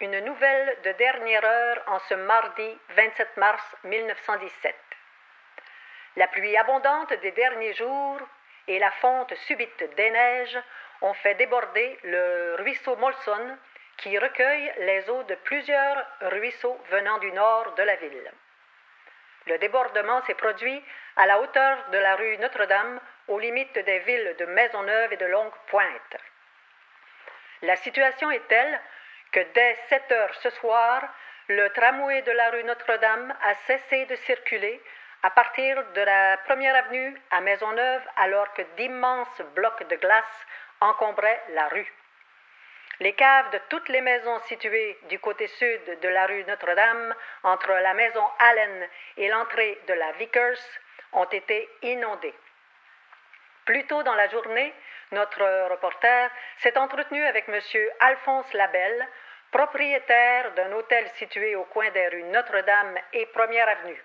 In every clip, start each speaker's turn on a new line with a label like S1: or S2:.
S1: Une nouvelle de dernière heure en ce mardi 27 mars 1917. La pluie abondante des derniers jours et la fonte subite des neiges ont fait déborder le ruisseau Molson qui recueille les eaux de plusieurs ruisseaux venant du nord de la ville. Le débordement s'est produit à la hauteur de la rue Notre-Dame, aux limites des villes de Maisonneuve et de Longue-Pointe. La situation est telle que dès 7 heures ce soir, le tramway de la rue Notre-Dame a cessé de circuler à partir de la première avenue à Maisonneuve alors que d'immenses blocs de glace encombraient la rue. Les caves de toutes les maisons situées du côté sud de la rue Notre-Dame, entre la maison Allen et l'entrée de la Vickers, ont été inondées. Plus tôt dans la journée, notre reporter s'est entretenu avec M. Alphonse Labelle, propriétaire d'un hôtel situé au coin des rues Notre-Dame et Première Avenue.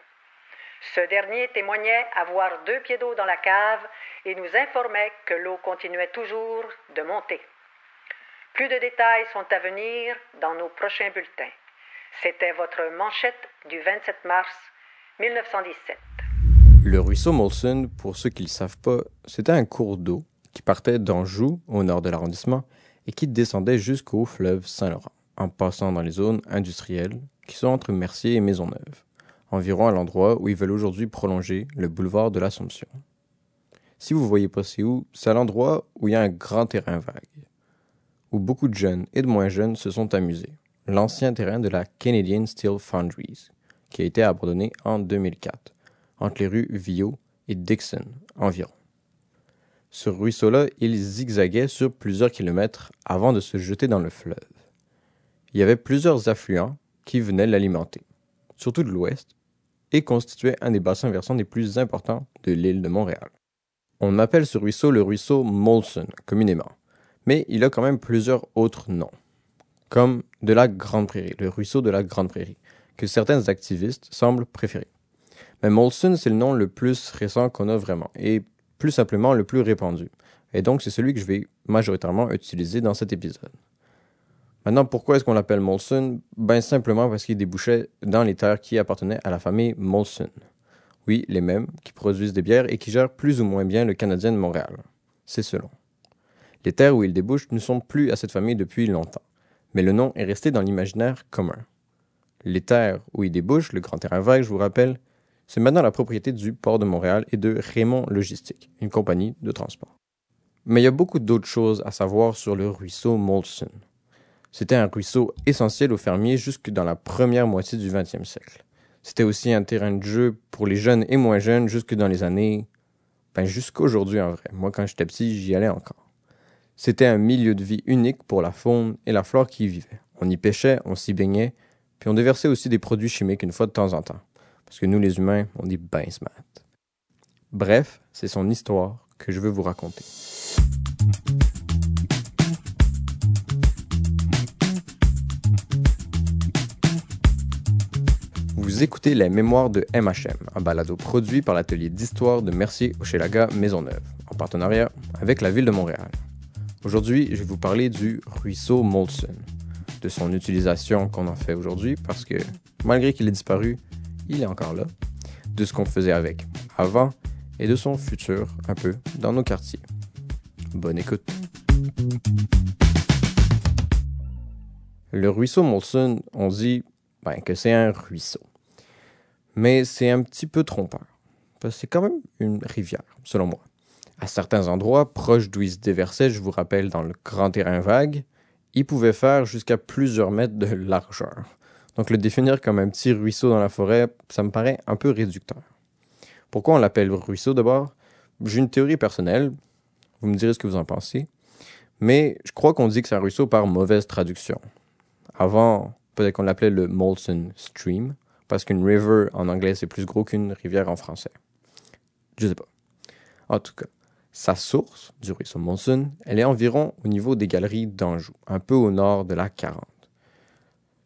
S1: Ce dernier témoignait avoir deux pieds d'eau dans la cave et nous informait que l'eau continuait toujours de monter. Plus de détails sont à venir dans nos prochains bulletins. C'était votre manchette du 27 mars 1917.
S2: Le ruisseau Molson, pour ceux qui ne le savent pas, c'était un cours d'eau qui partait d'Anjou, au nord de l'arrondissement, et qui descendait jusqu'au fleuve Saint-Laurent, en passant dans les zones industrielles qui sont entre Mercier et Maisonneuve environ à l'endroit où ils veulent aujourd'hui prolonger le boulevard de l'Assomption. Si vous voyez pas c'est où, c'est à l'endroit où il y a un grand terrain vague, où beaucoup de jeunes et de moins jeunes se sont amusés, l'ancien terrain de la Canadian Steel Foundries, qui a été abandonné en 2004, entre les rues Viau et Dixon environ. Ce ruisseau-là, il zigzaguait sur plusieurs kilomètres avant de se jeter dans le fleuve. Il y avait plusieurs affluents qui venaient l'alimenter, surtout de l'ouest, et constituait un des bassins versants les plus importants de l'île de Montréal. On appelle ce ruisseau le ruisseau Molson communément, mais il a quand même plusieurs autres noms, comme de la Grande Prairie, le ruisseau de la Grande Prairie, que certains activistes semblent préférer. Mais Molson, c'est le nom le plus récent qu'on a vraiment, et plus simplement le plus répandu, et donc c'est celui que je vais majoritairement utiliser dans cet épisode. Maintenant, pourquoi est-ce qu'on l'appelle Molson? Ben simplement parce qu'il débouchait dans les terres qui appartenaient à la famille Molson. Oui, les mêmes, qui produisent des bières et qui gèrent plus ou moins bien le Canadien de Montréal. C'est selon. Les terres où il débouche ne sont plus à cette famille depuis longtemps, mais le nom est resté dans l'imaginaire commun. Les terres où il débouche, le grand terrain vague, je vous rappelle, c'est maintenant la propriété du port de Montréal et de Raymond Logistique, une compagnie de transport. Mais il y a beaucoup d'autres choses à savoir sur le ruisseau Molson. C'était un ruisseau essentiel aux fermiers jusque dans la première moitié du 20e siècle. C'était aussi un terrain de jeu pour les jeunes et moins jeunes jusque dans les années... Ben jusqu'aujourd'hui en vrai. Moi quand j'étais petit, j'y allais encore. C'était un milieu de vie unique pour la faune et la flore qui y vivaient. On y pêchait, on s'y baignait, puis on déversait aussi des produits chimiques une fois de temps en temps. Parce que nous les humains, on est ben smart. Bref, c'est son histoire que je veux vous raconter. Vous écoutez Les Mémoires de MHM, un balado produit par l'atelier d'histoire de Mercier-Hochelaga Maisonneuve, en partenariat avec la ville de Montréal. Aujourd'hui, je vais vous parler du ruisseau Molson, de son utilisation qu'on en fait aujourd'hui, parce que malgré qu'il ait disparu, il est encore là, de ce qu'on faisait avec avant et de son futur un peu dans nos quartiers. Bonne écoute. Le ruisseau Molson, on dit ben, que c'est un ruisseau mais c'est un petit peu trompeur. Parce que c'est quand même une rivière, selon moi. À certains endroits, proches d'où il se déversait, je vous rappelle, dans le grand terrain vague, il pouvait faire jusqu'à plusieurs mètres de largeur. Donc le définir comme un petit ruisseau dans la forêt, ça me paraît un peu réducteur. Pourquoi on l'appelle ruisseau d'abord? J'ai une théorie personnelle, vous me direz ce que vous en pensez, mais je crois qu'on dit que c'est un ruisseau par mauvaise traduction. Avant, peut-être qu'on l'appelait le Molson Stream, parce qu'une river en anglais c'est plus gros qu'une rivière en français. Je sais pas. En tout cas, sa source du ruisseau Monson, elle est environ au niveau des galeries d'Anjou, un peu au nord de la 40.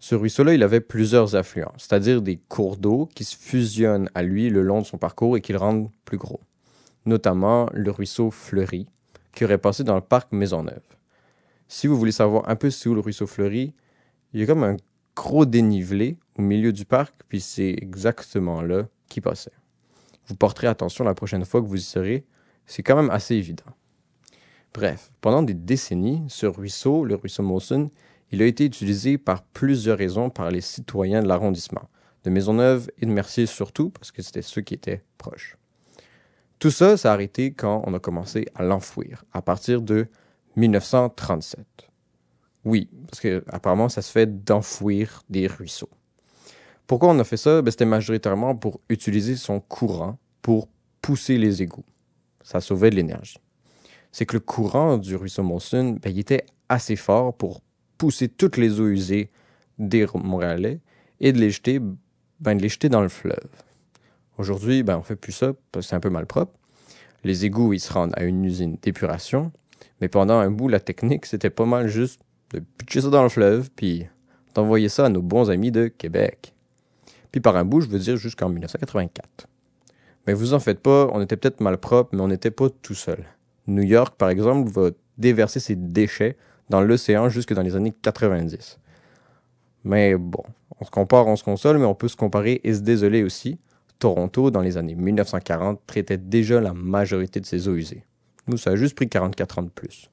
S2: Ce ruisseau-là, il avait plusieurs affluents, c'est-à-dire des cours d'eau qui se fusionnent à lui le long de son parcours et qui le rendent plus gros. Notamment le ruisseau Fleury, qui aurait passé dans le parc Maisonneuve. Si vous voulez savoir un peu où le ruisseau Fleury, il y a comme un gros dénivelé au milieu du parc, puis c'est exactement là qu'il passait. Vous porterez attention la prochaine fois que vous y serez, c'est quand même assez évident. Bref, pendant des décennies, ce ruisseau, le ruisseau Molson, il a été utilisé par plusieurs raisons par les citoyens de l'arrondissement, de Maisonneuve et de Mercier surtout, parce que c'était ceux qui étaient proches. Tout ça, a arrêté quand on a commencé à l'enfouir, à partir de 1937. Oui, parce que apparemment ça se fait d'enfouir des ruisseaux. Pourquoi on a fait ça? Ben, C'était majoritairement pour utiliser son courant pour pousser les égouts. Ça sauvait de l'énergie. C'est que le courant du ruisseau Molson, ben, il était assez fort pour pousser toutes les eaux usées des Montréalais et de les jeter, ben, de les jeter dans le fleuve. Aujourd'hui, ben, on fait plus ça parce que c'est un peu malpropre. Les égouts, ils se rendent à une usine d'épuration, mais pendant un bout, la technique, c'était pas mal juste de pitcher ça dans le fleuve, puis d'envoyer ça à nos bons amis de Québec. Puis par un bout, je veux dire jusqu'en 1984. Mais vous en faites pas, on était peut-être malpropre, mais on n'était pas tout seul. New York, par exemple, va déverser ses déchets dans l'océan jusque dans les années 90. Mais bon, on se compare, on se console, mais on peut se comparer et se désoler aussi. Toronto, dans les années 1940, traitait déjà la majorité de ses eaux usées. Nous, ça a juste pris 44 ans de plus.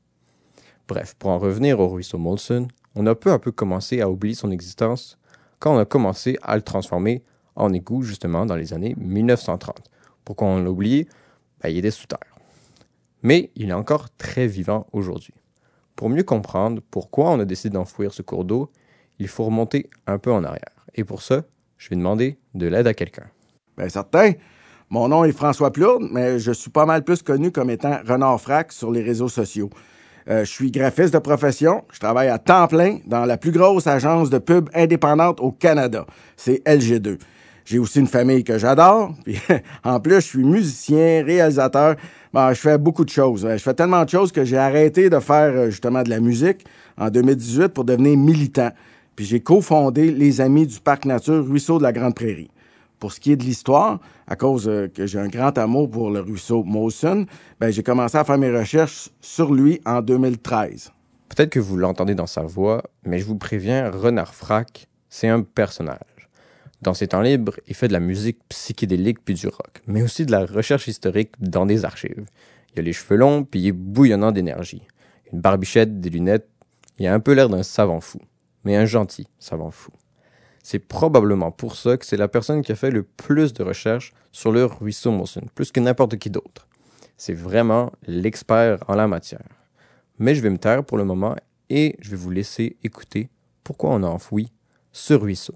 S2: Bref, pour en revenir au ruisseau Molson, on a peu à peu commencé à oublier son existence quand on a commencé à le transformer en égout justement dans les années 1930. Pourquoi on l'a oublié? Ben, Il était sous terre. Mais il est encore très vivant aujourd'hui. Pour mieux comprendre pourquoi on a décidé d'enfouir ce cours d'eau, il faut remonter un peu en arrière. Et pour ça, je vais demander de l'aide à quelqu'un.
S3: Bien, certain. Mon nom est François Plourde, mais je suis pas mal plus connu comme étant Renard Frac sur les réseaux sociaux. Euh, je suis graphiste de profession. Je travaille à temps plein dans la plus grosse agence de pub indépendante au Canada. C'est LG2. J'ai aussi une famille que j'adore. Puis en plus, je suis musicien, réalisateur. Bon, je fais beaucoup de choses. Je fais tellement de choses que j'ai arrêté de faire euh, justement de la musique en 2018 pour devenir militant. Puis j'ai cofondé les Amis du Parc Nature Ruisseau de la Grande Prairie. Pour ce qui est de l'histoire, à cause euh, que j'ai un grand amour pour le ruisseau Molson, ben, j'ai commencé à faire mes recherches sur lui en 2013.
S2: Peut-être que vous l'entendez dans sa voix, mais je vous préviens, Renard Frac, c'est un personnage. Dans ses temps libres, il fait de la musique psychédélique puis du rock, mais aussi de la recherche historique dans des archives. Il a les cheveux longs puis il est bouillonnant d'énergie. Une barbichette, des lunettes, il a un peu l'air d'un savant fou, mais un gentil savant fou. C'est probablement pour ça que c'est la personne qui a fait le plus de recherches sur le ruisseau Molson, plus que n'importe qui d'autre. C'est vraiment l'expert en la matière. Mais je vais me taire pour le moment et je vais vous laisser écouter pourquoi on a enfoui ce ruisseau.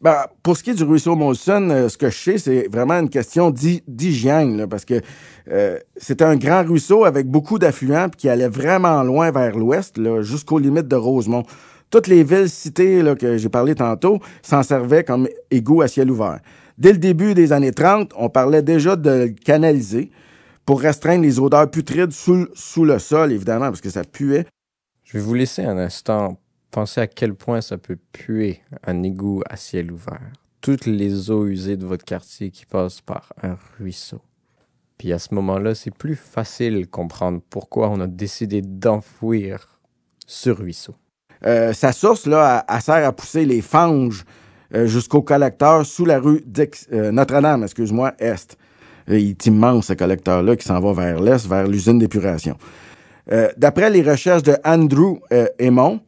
S3: Ben, pour ce qui est du ruisseau Molson, euh, ce que je sais, c'est vraiment une question d'hygiène, parce que euh, c'était un grand ruisseau avec beaucoup d'affluents qui allait vraiment loin vers l'ouest, jusqu'aux limites de Rosemont toutes les villes citées là, que j'ai parlé tantôt s'en servaient comme égout à ciel ouvert. Dès le début des années 30, on parlait déjà de canaliser pour restreindre les odeurs putrides sous, sous le sol, évidemment, parce que ça puait.
S2: Je vais vous laisser un instant penser à quel point ça peut puer un égout à ciel ouvert. Toutes les eaux usées de votre quartier qui passent par un ruisseau. Puis à ce moment-là, c'est plus facile de comprendre pourquoi on a décidé d'enfouir ce ruisseau.
S3: Euh, sa source, là, elle, sert à pousser les fanges euh, jusqu'au collecteur sous la rue euh, Notre-Dame, excuse-moi, Est. il est immense, ce collecteur-là, qui s'en va vers l'Est, vers l'usine d'épuration. D'après les recherches de Andrew Aymon,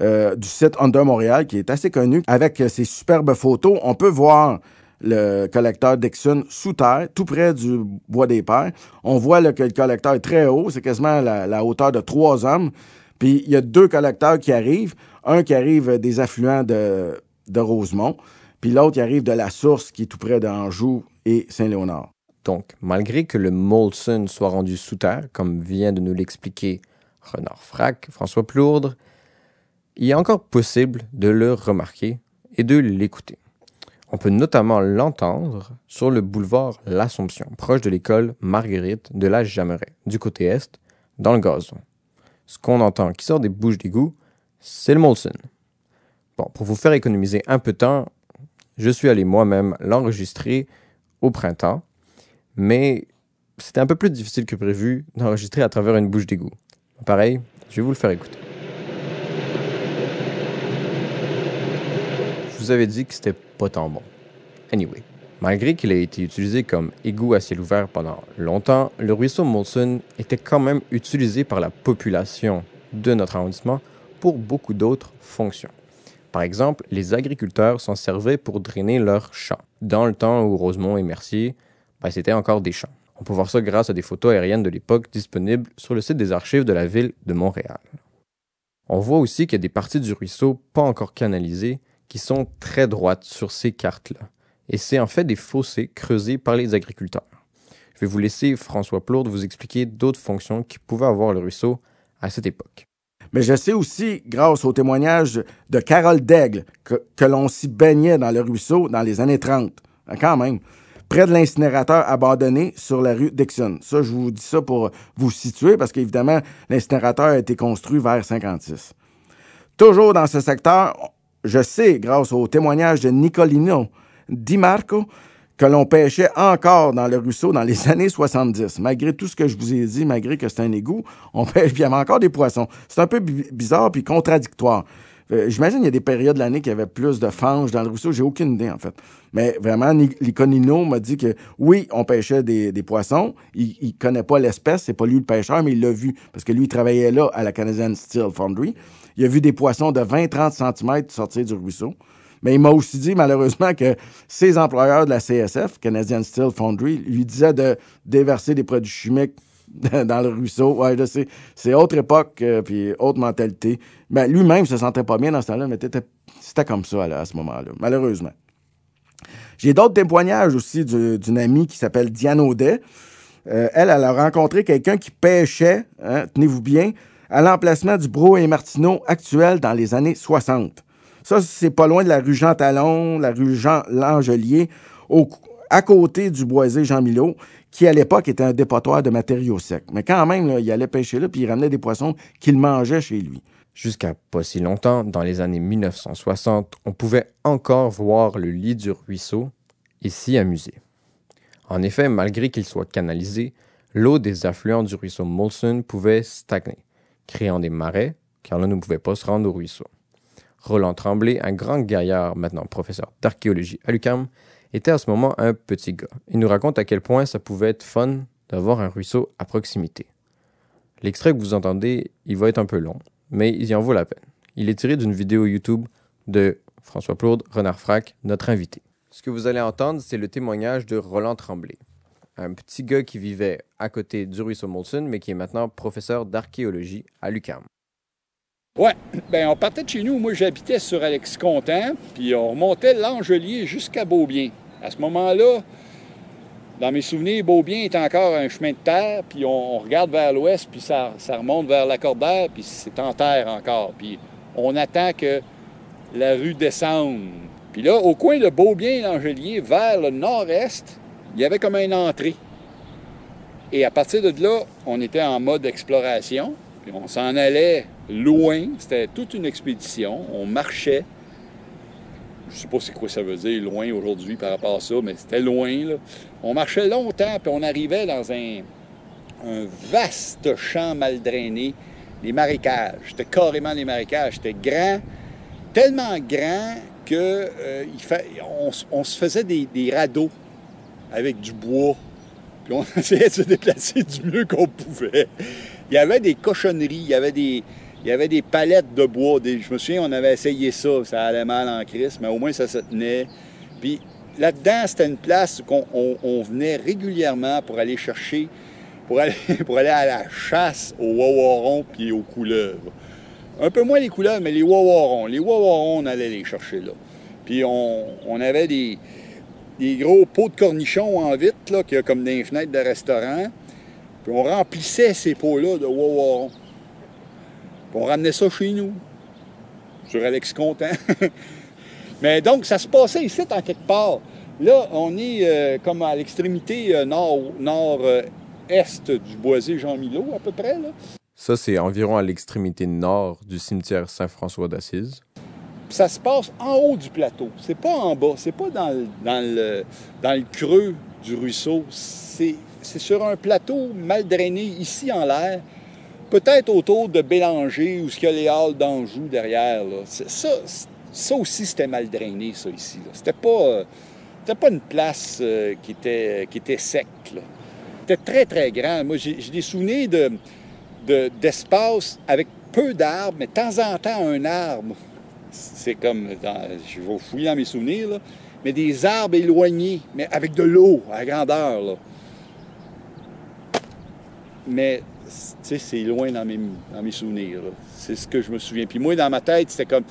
S3: du site Under Montréal, qui est assez connu, avec ses superbes photos, on peut voir le collecteur Dixon sous terre, tout près du bois des Pères. On voit que le collecteur est très haut, c'est quasiment la, la hauteur de trois hommes. Puis il y a deux collecteurs qui arrivent. Un qui arrive des affluents de, de Rosemont, puis l'autre qui arrive de la source qui est tout près d'Anjou et Saint-Léonard.
S2: Donc, malgré que le Molson soit rendu sous terre, comme vient de nous l'expliquer Renard Frac, François Plourdre, il est encore possible de le remarquer et de l'écouter. On peut notamment l'entendre sur le boulevard L'Assomption, proche de l'école Marguerite de la Jameret, du côté est, dans le gazon ce qu'on entend qui sort des bouches d'égout, c'est le Molson. Bon, pour vous faire économiser un peu de temps, je suis allé moi-même l'enregistrer au printemps, mais c'était un peu plus difficile que prévu d'enregistrer à travers une bouche d'égout. Pareil, je vais vous le faire écouter. Vous avez dit que c'était pas tant bon. Anyway, malgré qu'il ait été utilisé comme égout à ciel ouvert pendant longtemps, le ruisseau Molson était quand même utilisé par la population de notre arrondissement pour beaucoup d'autres fonctions. Par exemple, les agriculteurs s'en servaient pour drainer leurs champs. Dans le temps où Rosemont et Mercier, ben, c'était encore des champs. On peut voir ça grâce à des photos aériennes de l'époque disponibles sur le site des archives de la ville de Montréal. On voit aussi qu'il y a des parties du ruisseau pas encore canalisées qui sont très droites sur ces cartes-là. Et c'est en fait des fossés creusés par les agriculteurs. Je vais vous laisser François Plourde vous expliquer d'autres fonctions qui pouvaient avoir le ruisseau à cette époque.
S3: Mais je sais aussi, grâce au témoignage de Carole Daigle, que, l'on s'y baignait dans le ruisseau dans les années 30. Ah, quand même. Près de l'incinérateur abandonné sur la rue Dixon. Ça, je vous dis ça pour vous situer parce qu'évidemment, l'incinérateur a été construit vers 56. Toujours dans ce secteur, je sais, grâce au témoignage de Nicolino Di Marco, que l'on pêchait encore dans le ruisseau dans les années 70. Malgré tout ce que je vous ai dit, malgré que c'est un égout, on pêche, bien encore des poissons. C'est un peu bizarre puis contradictoire. Euh, j'imagine qu'il y a des périodes de l'année qu'il y avait plus de fanges dans le ruisseau. J'ai aucune idée, en fait. Mais vraiment, Liconino m'a dit que oui, on pêchait des, poissons. Il, il connaît pas l'espèce, c'est pas lui le pêcheur, mais il l'a vu parce que lui, il travaillait là à la Canadian Steel Foundry. Il a vu des poissons de 20-30 cm sortir du ruisseau. Mais il m'a aussi dit, malheureusement, que ses employeurs de la CSF, Canadian Steel Foundry, lui disaient de déverser des produits chimiques dans le ruisseau. Ouais, c'est autre époque, euh, puis autre mentalité. Mais ben, lui-même se sentait pas bien dans ce temps-là, mais c'était comme ça à ce moment-là, malheureusement. J'ai d'autres témoignages aussi d'une amie qui s'appelle Diane Audet. Euh, elle, elle a rencontré quelqu'un qui pêchait, hein, tenez-vous bien, à l'emplacement du Bro et Martineau actuel dans les années 60. Ça, c'est pas loin de la rue Jean-Talon, la rue Jean-Langelier, à côté du boisé Jean Milot, qui à l'époque était un dépotoir de matériaux secs. Mais quand même, il allait pêcher là, puis il ramenait des poissons qu'il mangeait chez lui.
S2: Jusqu'à pas si longtemps, dans les années 1960, on pouvait encore voir le lit du ruisseau et s'y amuser. En effet, malgré qu'il soit canalisé, l'eau des affluents du ruisseau Molson pouvait stagner, créant des marais, car l'on ne pouvait pas se rendre au ruisseau. Roland Tremblay, un grand gaillard, maintenant professeur d'archéologie à l'UQAM, était à ce moment un petit gars. Il nous raconte à quel point ça pouvait être fun d'avoir un ruisseau à proximité. L'extrait que vous entendez, il va être un peu long, mais il y en vaut la peine. Il est tiré d'une vidéo YouTube de François Plourde, Renard Frac, notre invité. Ce que vous allez entendre, c'est le témoignage de Roland Tremblay, un petit gars qui vivait à côté du ruisseau Molson, mais qui est maintenant professeur d'archéologie à l'UQAM.
S4: Oui, ben on partait de chez nous. Moi, j'habitais sur Alex Content, puis on remontait l'Angelier jusqu'à Beaubien. À ce moment-là, dans mes souvenirs, Beaubien est encore un chemin de terre, puis on, regarde vers l'ouest, puis ça, remonte vers la Cordère, puis c'est en terre encore. Puis on attend que la rue descende. Puis là, au coin de Beaubien et l'Angelier, vers le nord-est, il y avait comme une entrée. Et à partir de là, on était en mode exploration, on s'en allait loin. C'était toute une expédition. On marchait. Je sais pas c'est quoi ça veut dire, loin aujourd'hui par rapport à ça, mais c'était loin. On marchait longtemps, puis on arrivait dans un, vaste champ mal drainé, les marécages. C'était carrément les marécages. C'était grand, tellement grand que euh, on, se faisait des radeaux avec du bois. Puis on essayait de se déplacer du mieux qu'on pouvait. Il y avait des cochonneries, il y avait des, il y avait des palettes de bois. je me souviens, on avait essayé ça. Ça allait mal en crise, mais au moins ça se tenait. Puis là-dedans, c'était une place qu'on on, venait régulièrement pour aller chercher, pour aller, pour aller à la chasse aux wawarons puis aux couleuvres. Un peu moins les couleuvres, mais les wawarons. Les wawarons, on allait les chercher là. Puis on, avait des, des, gros pots de cornichons en vitre, là, qui a comme des fenêtres de restaurant. Puis on remplissait ces pots-là de wawarons on ramenait ça chez nous, sur Alex Content. Mais donc, ça se passait ici, en quelque part. Là, on est euh, comme à l'extrémité euh, nord, nord-est du boisé Jean-Milot, à peu près. Là.
S2: Ça, c'est environ à l'extrémité nord du cimetière Saint-François d'Assise.
S4: Ça se passe en haut du plateau. C'est pas en bas. C'est pas dans le, dans le, dans le creux du ruisseau. C'est sur un plateau mal drainé, ici en l'air, peut-être autour de Bélanger ou ce qu'il y a les halles d'Anjou derrière. Ça, Ça aussi, c'était mal drainé, ça, ici. C'était pas, pas une place qui, était, qui était sec. C'était très, très grand. Moi, j'ai des souvenirs de, d'espace avec peu d'arbres, mais de temps en temps, un arbre. C'est comme, je vais fouiller dans mes souvenirs, là, mais des arbres éloignés, mais avec de l'eau à grandeur. Là. Mais, c'est loin dans mes, dans mes souvenirs. C'est ce que je me souviens. Puis moi, dans ma tête, c'était comme,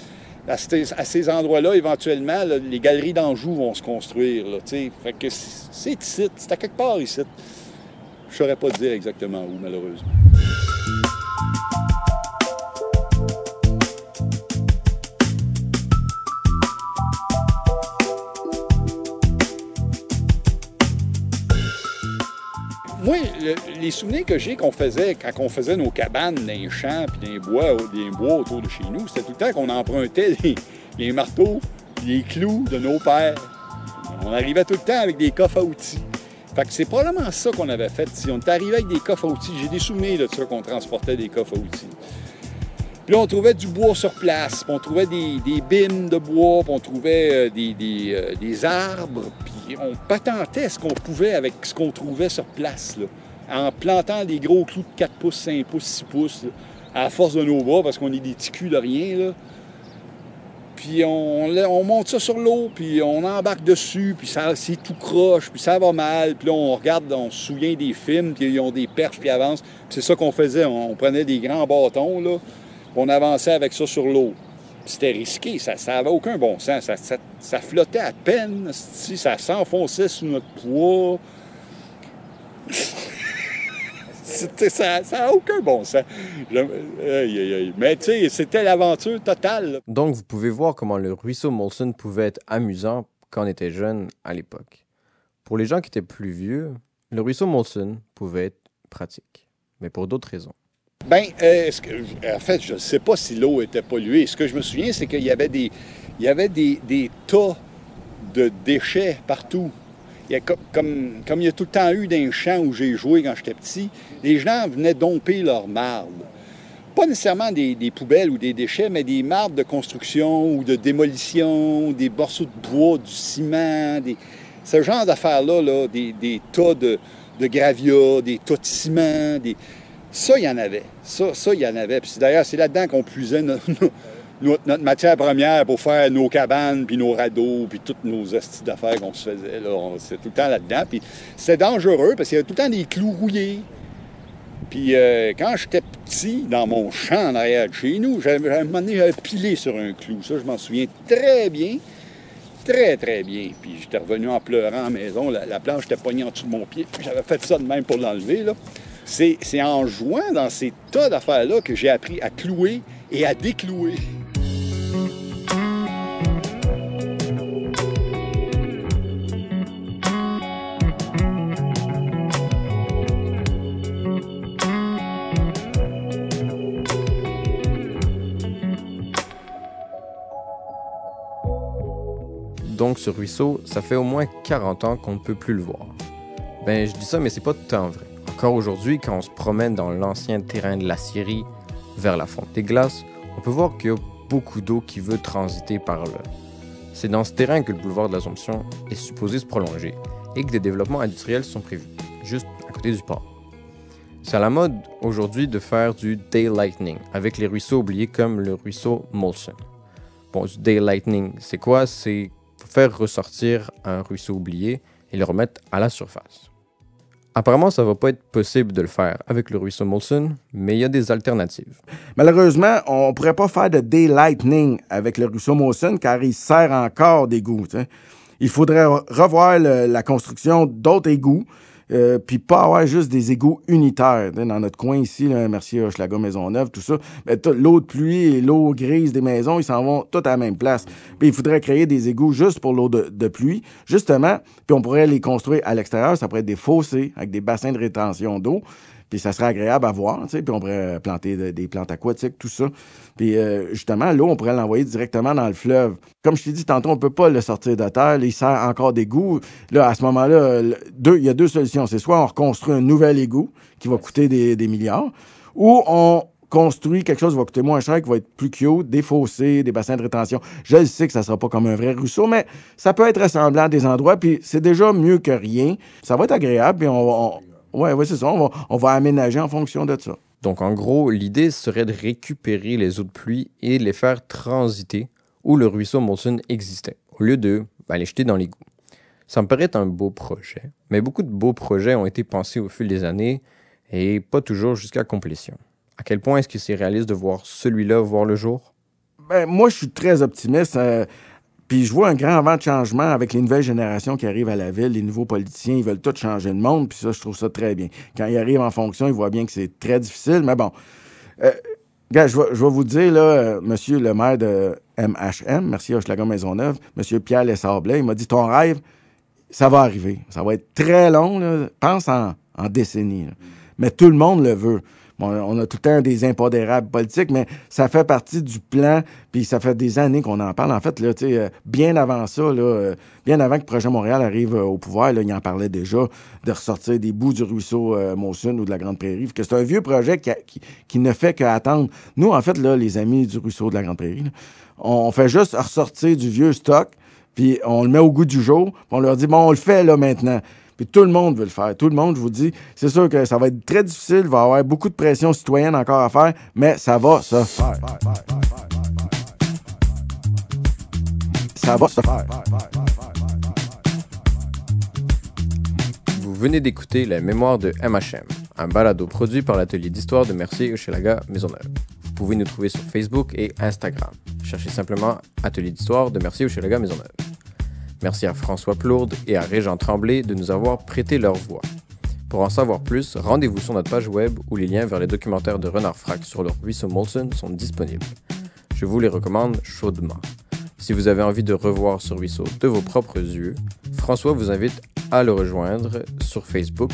S4: à ces, endroits-là, éventuellement, les galeries d'Anjou vont se construire. Là, fait que c'est ici, c'est à quelque part ici. Je ne saurais pas dire exactement où, malheureusement. Les souvenirs que j'ai qu'on faisait quand on faisait nos cabanes dans les champs puis dans les bois, bois autour de chez nous, c'était tout le temps qu'on empruntait les, marteaux, les clous de nos pères. On arrivait tout le temps avec des coffres à outils. Fait que c'est probablement ça qu'on avait fait. Si on est arrivé avec des coffres à outils, j'ai des souvenirs de ça qu'on transportait des coffres à outils. Puis là, on trouvait du bois sur place, puis on trouvait des, des bimes de bois, puis on trouvait euh, des, euh, des, arbres, puis on patentait ce qu'on pouvait avec ce qu'on trouvait sur place, en plantant des gros clous de 4 pouces, 5 pouces, 6 pouces, à force de nos bras, parce qu'on est des petits de rien. Là. Puis on, on, monte ça sur l'eau, puis on embarque dessus, puis ça, c'est tout croche, puis ça va mal. Puis là, on regarde, on se souvient des films, puis ils ont des perches, puis avancent. c'est ça qu'on faisait. On, prenait des grands bâtons, là, on avançait avec ça sur l'eau. C'était risqué, ça n'avait aucun bon sens. Ça, flottait à peine, ça s'enfonçait sous notre poids. Ça n'a aucun bon sens. Mais tu sais, c'était l'aventure totale.
S2: Donc, vous pouvez voir comment le ruisseau Molson pouvait être amusant quand on était jeune à l'époque. Pour les gens qui étaient plus vieux, le ruisseau Molson pouvait être pratique, mais pour d'autres raisons.
S4: Bien, euh, en fait, je ne sais pas si l'eau était polluée. Ce que je me souviens, c'est qu'il y avait des, il y avait des, tas de déchets partout. Comme, il y a tout le temps eu dans les champs où j'ai joué quand j'étais petit, les gens venaient domper leurs marbre. Pas nécessairement des, poubelles ou des déchets, mais des marbres de construction ou de démolition, des morceaux de bois, du ciment, ce genre d'affaires-là, là, des, tas de, de des tas de ciment, ça, il y en avait. Ça, il y en avait. Puis d'ailleurs, c'est là-dedans qu'on puisait notre, matière première pour faire nos cabanes, puis nos radeaux, puis toutes nos astuces d'affaires qu'on se faisait. C'est tout le temps là-dedans. Puis c'est dangereux parce qu'il y a tout le temps des clous rouillés. Puis euh, quand j'étais petit, dans mon champ en arrière de chez nous, j'avais, un moment donné, j'avais pilé sur un clou. Ça, je m'en souviens très bien. Très, très bien. Puis j'étais revenu en pleurant à la maison. La, planche était poignée en dessous de mon pied. J'avais fait ça de même pour l'enlever. Là. C'est en jouant dans ces tas d'affaires-là que j'ai appris à clouer et à déclouer.
S2: Donc ce ruisseau, ça fait au moins 40 ans qu'on ne peut plus le voir. Ben je dis ça, mais c'est pas tant vrai. Encore aujourd'hui, quand on se promène dans l'ancien terrain de la Syrie vers la fonte des glaces, on peut voir qu'il y a beaucoup d'eau qui veut transiter par là. C'est dans ce terrain que le boulevard de l'Assomption est supposé se prolonger et que des développements industriels sont prévus, juste à côté du port. C'est à la mode aujourd'hui de faire du daylightning avec les ruisseaux oubliés comme le ruisseau Molson. Bon, du daylightning, c'est quoi? C'est faire ressortir un ruisseau oublié et le remettre à la surface. Apparemment, ça va pas être possible de le faire avec le ruisseau Molson, mais il y a des alternatives.
S3: Malheureusement, on pourrait pas faire de daylightning avec le ruisseau Molson car il sert encore d'égouts. Il faudrait revoir la construction d'autres égouts euh, puis pas avoir juste des égouts unitaires. Dans notre coin ici, là, Mercier, Maison Maisonneuve, tout ça, ben, l'eau de pluie et l'eau grise des maisons, ils s'en vont tous à la même place. Puis il faudrait créer des égouts juste pour l'eau de, pluie, justement, puis on pourrait les construire à l'extérieur, ça pourrait être des fossés avec des bassins de rétention d'eau puis ça serait agréable à voir, tu sais, puis on pourrait planter des plantes aquatiques, tout ça. Puis euh, justement, l'eau, on pourrait l'envoyer directement dans le fleuve. Comme je t'ai dit tantôt, on peut pas le sortir de terre, il sert encore d'égout. Là, à ce moment-là, il y a deux solutions. C'est soit on reconstruit un nouvel égout qui va coûter des, milliards, ou on construit quelque chose qui va coûter moins cher, qui va être plus cute, des fossés, des bassins de rétention. Je sais que ça sera pas comme un vrai ruisseau, mais ça peut être ressemblant à des endroits, puis c'est déjà mieux que rien. Ça va être agréable, puis on va... ouais, ouais, c'est ça. On va, on va aménager en fonction de ça.
S2: Donc, en gros, l'idée serait de récupérer les eaux de pluie et les faire transiter où le ruisseau Molson existait, au lieu de ben, les jeter dans l'égout. Ça me paraît un beau projet, mais beaucoup de beaux projets ont été pensés au fil des années et pas toujours jusqu'à complétion. À quel point est-ce que c'est réaliste de voir celui-là voir le jour?
S3: Ben, moi, je suis très optimiste. Euh, puis je vois un grand vent de changement avec les nouvelles générations qui arrivent à la ville. Les nouveaux politiciens, ils veulent tout changer le monde. Puis ça, je trouve ça très bien. Quand ils arrivent en fonction, ils voient bien que c'est très difficile. Mais bon, euh, gars, je vais, vous dire, là, euh, monsieur le maire de MHM, merci Hochelaga Maisonneuve, monsieur Pierre Lessablet, il m'a dit, ton rêve, ça va arriver. Ça va être très long. Là. Pense en, en décennies. Mais tout le monde le veut on a tout le temps des impondérables politiques, mais ça fait partie du plan, puis ça fait des années qu'on en parle. En fait, là, euh, bien avant ça, euh, bien avant que Projet Montréal arrive euh, au pouvoir, là, il en parlait déjà de ressortir des bouts du ruisseau euh, ou de la Grande Prairie. Que c'est un vieux projet qui, ne fait qu'attendre. Nous, en fait, là, les amis du ruisseau de la Grande Prairie, on fait juste ressortir du vieux stock, puis on le met au goût du jour, on leur dit, bon, on le fait là maintenant. Puis tout le monde veut le faire. Tout le monde, je vous dis, c'est sûr que ça va être très difficile, il va y avoir beaucoup de pression citoyenne encore à faire, mais ça va se faire. Ça va se faire.
S2: Vous venez d'écouter La mémoire de MHM, un balado produit par l'atelier d'histoire de Mercier Hochelaga Maisonneuve. Vous pouvez nous trouver sur Facebook et Instagram. Cherchez simplement Atelier d'histoire de Mercier Hochelaga Maisonneuve. Merci à François Plourde et à Régent Tremblay de nous avoir prêté leur voix. Pour en savoir plus, rendez-vous sur notre page web où les liens vers les documentaires de Renard Frac sur le ruisseau Molson sont disponibles. Je vous les recommande chaudement. Si vous avez envie de revoir ce ruisseau de vos propres yeux, François vous invite à le rejoindre sur Facebook,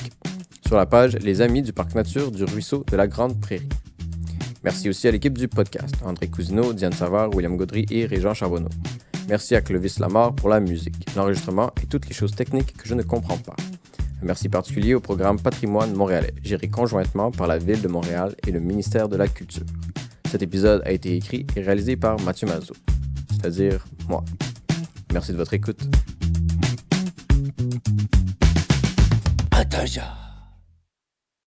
S2: sur la page Les Amis du Parc Nature du Ruisseau de la Grande Prairie. Merci aussi à l'équipe du podcast, André Cousineau, Diane Savard, William Gaudry et Régent Charbonneau. Merci à Clovis Lamar pour la musique, l'enregistrement et toutes les choses techniques que je ne comprends pas. Un merci particulier au programme Patrimoine montréalais, géré conjointement par la Ville de Montréal et le ministère de la Culture. Cet épisode a été écrit et réalisé par Mathieu Mazot, c'est-à-dire moi. Merci de votre écoute.